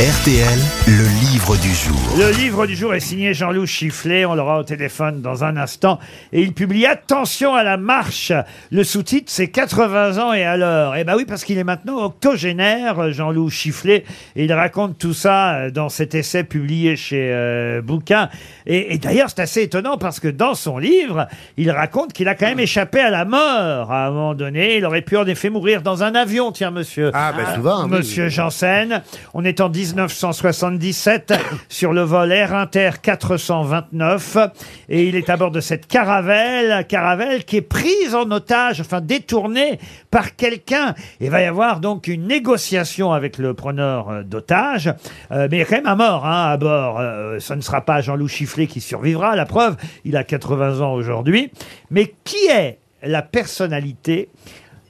RTL, le livre du jour. Le livre du jour est signé Jean-Loup Chifflet, on l'aura au téléphone dans un instant. Et il publie Attention à la marche. Le sous-titre, c'est 80 ans et alors. Eh ben oui, parce qu'il est maintenant octogénaire, Jean-Loup Chifflet. Et il raconte tout ça euh, dans cet essai publié chez euh, Bouquin. Et, et d'ailleurs, c'est assez étonnant parce que dans son livre, il raconte qu'il a quand même échappé à la mort à un moment donné. Il aurait pu en effet mourir dans un avion, tiens, monsieur. Ah, ben souvent. oui. Monsieur Janssen. On est en 1977 sur le vol Air Inter 429 et il est à bord de cette caravelle, caravelle qui est prise en otage, enfin détournée par quelqu'un. Il va y avoir donc une négociation avec le preneur euh, d'otage, Euh, mais il y a quand même un mort hein, à bord. Euh, ce ne sera pas Jean-Loup Chifflet qui survivra, la preuve, il a 80 ans aujourd'hui. Mais qui est la personnalité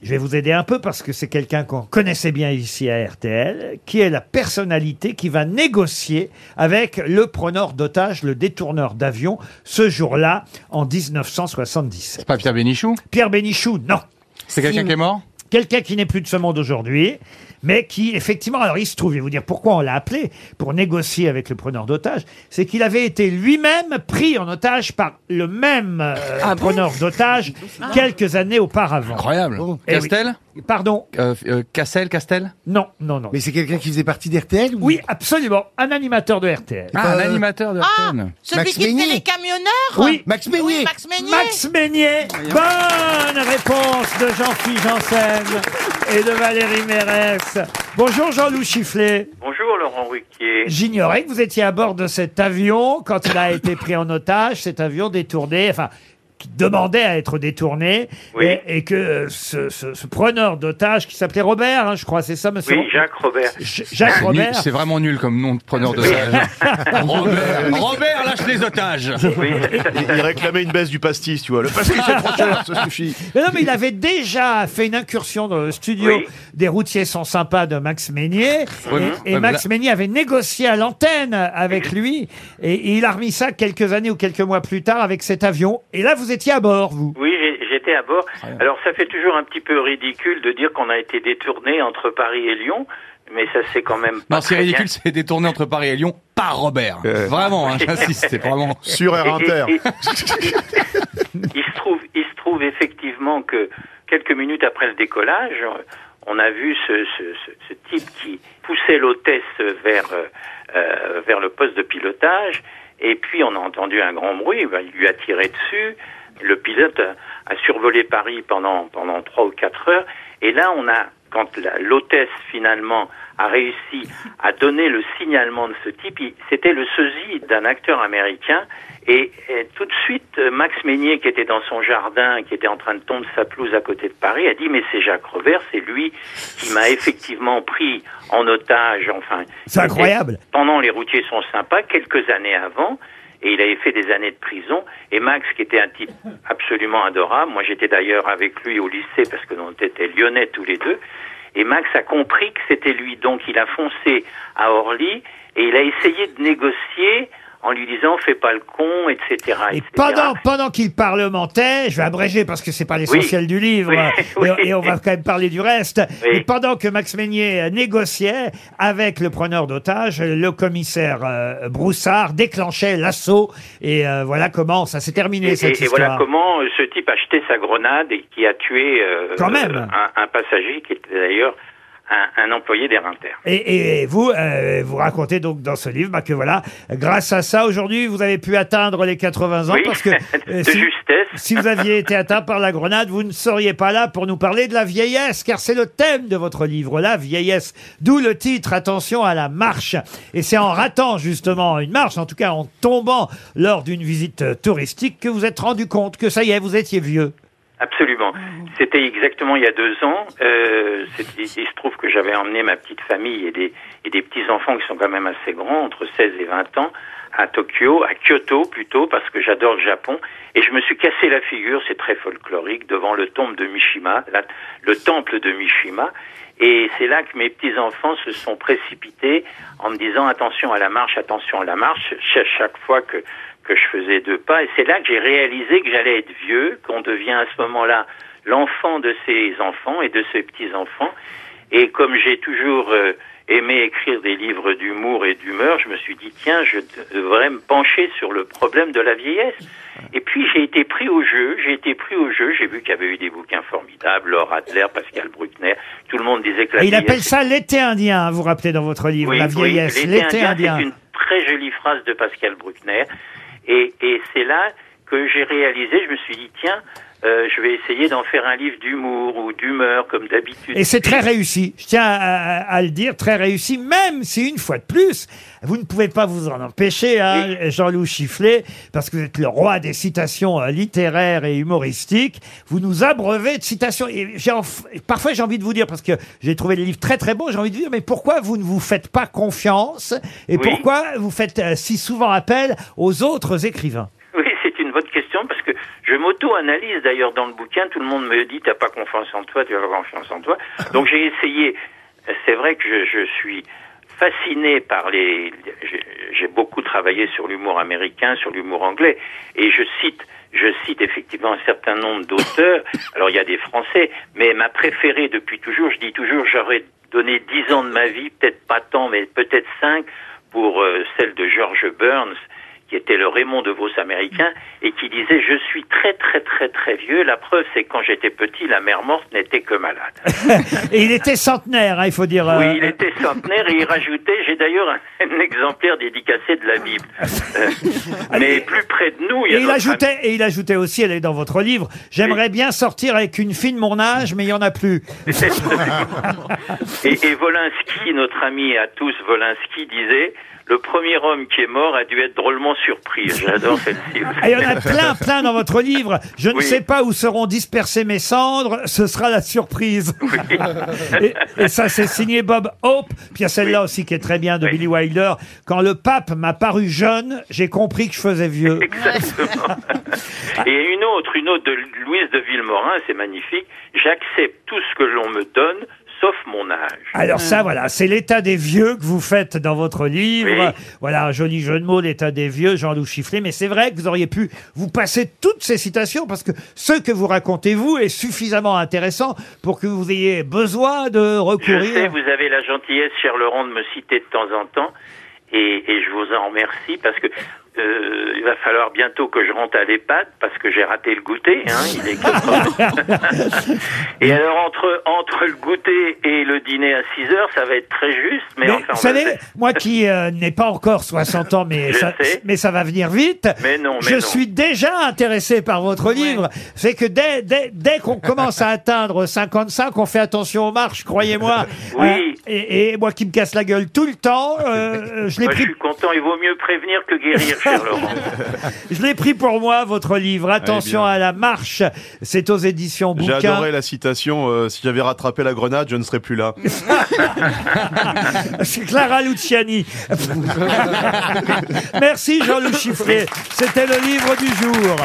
je vais vous aider un peu parce que c'est quelqu'un qu'on connaissait bien ici à RTL, qui est la personnalité qui va négocier avec le preneur d'otage, le détourneur d'avion, ce jour-là, en 1977. C'est pas Pierre Bénichou? Pierre Bénichou, non. C'est quelqu'un qui est mort? Quelqu'un qui n'est plus de ce monde aujourd'hui, mais qui, effectivement, alors il se trouve, je vais vous dire pourquoi on l'a appelé pour négocier avec le preneur d'otage, c'est qu'il avait été lui-même pris en otage par le même euh, Ah bon preneur d'otage quelques années auparavant. Incroyable. Eh oui. Castel Pardon Euh, euh, Cassel, Castel Non, non, non. Mais c'est quelqu'un qui faisait partie d'RTL ou- Oui, absolument. Un animateur de RTL. Ah, un Euh, animateur de Ah, RTL. celui Max qui fait Meignier. les camionneurs Oui. Max Meignier. Oui, Max Meignier. Max Meignier. Bonne réponse de Jean-Philippe Janssen et de Valérie Mérès. Bonjour Jean-Loup Chifflet. Bonjour Laurent Ruquier. J'ignorais que vous étiez à bord de cet avion quand il a été pris en otage, cet avion détourné, enfin, qui demandait à être détourné, Oui. et, et que euh, ce, ce- ce preneur d'otage qui s'appelait Robert, hein, je crois, c'est ça, monsieur? Oui, Jacques Robert. J- Jacques C'est nul- Robert. C'est vraiment nul comme nom de preneur d'otage. Robert, Robert lâche les otages. Oui, Il, il réclamait une baisse du pastis, tu vois. Le pastis, c'est trop cher, ça suffit. Mais non, mais il avait déjà fait une incursion dans le studio Oui. des routiers sont sympas de Max Meignier. Oui, et mais- et ouais, mais Max là- Meignier avait négocié à l'antenne avec lui. Et, et il a remis ça quelques années ou quelques mois plus tard avec cet avion. Et là, vous étiez à bord, vous. oui j'étais à bord. Alors ça fait toujours un petit peu ridicule de dire qu'on a été détourné entre Paris et Lyon, mais ça c'est quand même pas Non, c'est ridicule, c'est détourné entre Paris et Lyon par Robert. Euh. Vraiment, hein, j'insiste, c'est vraiment. Sur Air Inter. et- et- il se trouve, il se trouve effectivement que quelques minutes après le décollage, on a vu ce, ce, ce, ce type qui poussait l'hôtesse vers euh, euh, vers le poste de pilotage, et puis on a entendu un grand bruit. Ben, il lui a tiré dessus. Le pilote a, survolé Paris pendant pendant trois ou quatre heures, et là on a quand l'hôtesse finalement a réussi à donner le signalement de ce type, c'était le sosie d'un acteur américain. Et, et tout de suite, Max Meignier, qui était dans son jardin, qui était en train de tondre sa pelouse à côté de Paris, a dit mais c'est Jacques Revers, c'est lui qui m'a effectivement pris en otage. Enfin, C'est incroyable. pendant les routiers sont sympas, quelques années avant, et il avait fait des années de prison. Et Max, qui était un type absolument adorable, moi j'étais d'ailleurs avec lui au lycée parce que nous était lyonnais tous les deux. Et Max a compris que c'était lui, donc il a foncé à Orly et il a essayé de négocier en lui disant fais pas le con, etc. Et etc. pendant, pendant qu'il parlementait, je vais abréger parce que c'est pas l'essentiel du livre, Oui, et- oui. et, on va quand même parler du reste. Oui. Et pendant que Max Meignier négociait avec le preneur d'otage, le commissaire euh, Broussard déclenchait l'assaut. Et euh, voilà comment ça s'est terminé Et, cette et- et histoire. voilà comment euh, ce type a jeté sa grenade et qui a tué euh, Quand même. euh, un, un passager qui était d'ailleurs un, un employé d'Air Inter. Et, et vous, euh, vous racontez donc dans ce livre bah, que voilà, grâce à ça, aujourd'hui, vous avez pu atteindre les 80 ans Oui, parce que de euh, si, justesse. si vous aviez été atteint par la grenade, vous ne seriez pas là pour nous parler de la vieillesse, car c'est le thème de votre livre, la vieillesse. D'où le titre, attention à la marche. Et c'est en ratant justement une marche, en tout cas en tombant lors d'une visite touristique, que vous êtes rendu compte que ça y est, vous étiez vieux. Absolument. C'était exactement il y a deux ans. Euh, il, se trouve que j'avais emmené ma petite famille et des, et des petits-enfants qui sont quand même assez grands, entre 16 et 20 ans, à Tokyo, à Kyoto plutôt, parce que j'adore le Japon. Et je me suis cassé la figure, c'est très folklorique, devant le temple de Mishima, la- le temple de Mishima. Et c'est là que mes petits-enfants se sont précipités en me disant attention à la marche, attention à la marche, chaque fois que, que je faisais deux pas. Et c'est là que j'ai réalisé que j'allais être vieux, qu'on devient à ce moment-là l'enfant de ses enfants et de ses petits-enfants. Et comme j'ai toujours euh, aimé écrire des livres d'humour et d'humeur, je me suis dit, tiens, je devrais me pencher sur le problème de la vieillesse. Et puis j'ai été pris au jeu, j'ai été pris au jeu, j'ai vu qu'il y avait eu des bouquins formidables, Laure Adler, Pascal Bruckner, tout le monde disait que la Et il vieillesse... appelle ça l'été indien, vous rappelez dans votre livre, Oui, la vieillesse, l'été l'été indien, indien. C'est une très jolie phrase de Pascal Bruckner. Et, et c'est là que j'ai réalisé, je me suis dit, tiens, euh, je vais essayer d'en faire un livre d'humour ou d'humeur, comme d'habitude. Et c'est très réussi, je tiens à, à- à le dire, très réussi, même si une fois de plus, vous ne pouvez pas vous en empêcher, hein, Jean-Loup Chifflet, parce que vous êtes le roi des citations euh, littéraires et humoristiques, vous nous abreuvez de citations. Et j'ai enf- parfois j'ai envie de vous dire, parce que j'ai trouvé le livre très très bon, j'ai envie de vous dire, mais pourquoi vous ne vous faites pas confiance? Et pourquoi vous faites euh, si souvent appel aux autres écrivains Oui, c'est une bonne question parce que je m'auto-analyse d'ailleurs dans le bouquin. Tout le monde me dit t'as pas confiance en toi, tu as pas confiance en toi. Donc j'ai essayé. C'est vrai que je, je suis fasciné par les. j'ai- J'ai beaucoup travaillé sur l'humour américain, sur l'humour anglais, et je cite. Je cite effectivement un certain nombre d'auteurs. Alors il y a des Français, mais ma préférée depuis toujours, je dis toujours, j'aurais donné dix ans de ma vie, peut-être pas tant, mais peut-être cinq, pour euh, celle de George Burns, qui était le Raymond de Vos américain, et qui disait Je suis très très très très vieux. La preuve, c'est que quand j'étais petit, la mère morte n'était que malade. Et il était centenaire, hein, il faut dire. euh, Oui, il était centenaire et il rajoutait J'ai d'ailleurs un, un exemplaire dédicacé de la Bible. Euh, mais plus près de nous, il y a Et il ajoutait, et il ajoutait aussi, elle est dans votre livre, j'aimerais bien sortir avec une fille de mon âge, mais il y en a plus. Et, et Volinsky, notre ami à tous, Volinsky, disait Le premier homme qui est mort a dû être drôlement surpris. J'adore celle-ci. Et il y en a plein, plein dans votre livre. Je ne Oui. sais pas où seront dispersées mes cendres, ce sera la surprise. Et, et ça, c'est signé Bob Hope. Puis il y a celle-là aussi qui est très bien de. Billy Wilder. Quand le pape m'a paru jeune, j'ai compris que je faisais vieux. Exactement. Et une autre, une autre de Louise de Villemorin, c'est magnifique. J'accepte tout ce que l'on me donne, sauf mon âge. Alors ça, voilà, c'est l'état des vieux que vous faites dans votre livre. Oui. Voilà, un joli jeu de mots, l'état des vieux, Jean-Loup Chifflet. Mais c'est vrai que vous auriez pu vous passer toutes ces citations parce que ce que vous racontez, vous, est suffisamment intéressant pour que vous ayez besoin de Je sais, recourir. vous avez la gentillesse, cher Laurent, de me citer de temps en temps. Et, et je vous en remercie parce que euh, il va falloir bientôt que je rentre à l'EHPAD parce que j'ai raté le goûter. Hein, il est 4 heures. et alors entre entre le goûter et le dîner à 6 heures, ça va être très juste. Mais, Mais enfin, on vous va savez, moi qui euh, n'ai pas encore 60 ans, mais Je ça, sais. mais ça va venir vite. Mais non, mais je non. suis déjà intéressé par votre livre. C'est que dès, dès, dès qu'on commence à atteindre 55, on fait attention aux marches, croyez-moi. Oui. Euh, et, et moi qui me casse la gueule tout le temps, euh, je l'ai Moi, je pris, suis content. Il vaut mieux prévenir que guérir, cher Laurent. je l'ai pris pour moi votre livre. Attention bien. à la marche. C'est aux éditions J'ai adoré la citation euh, Si j'avais rattrapé la grenade, je ne serais plus là. C'est Clara Luciani. Merci Jean-Loup Chifflet. C'était le livre du jour.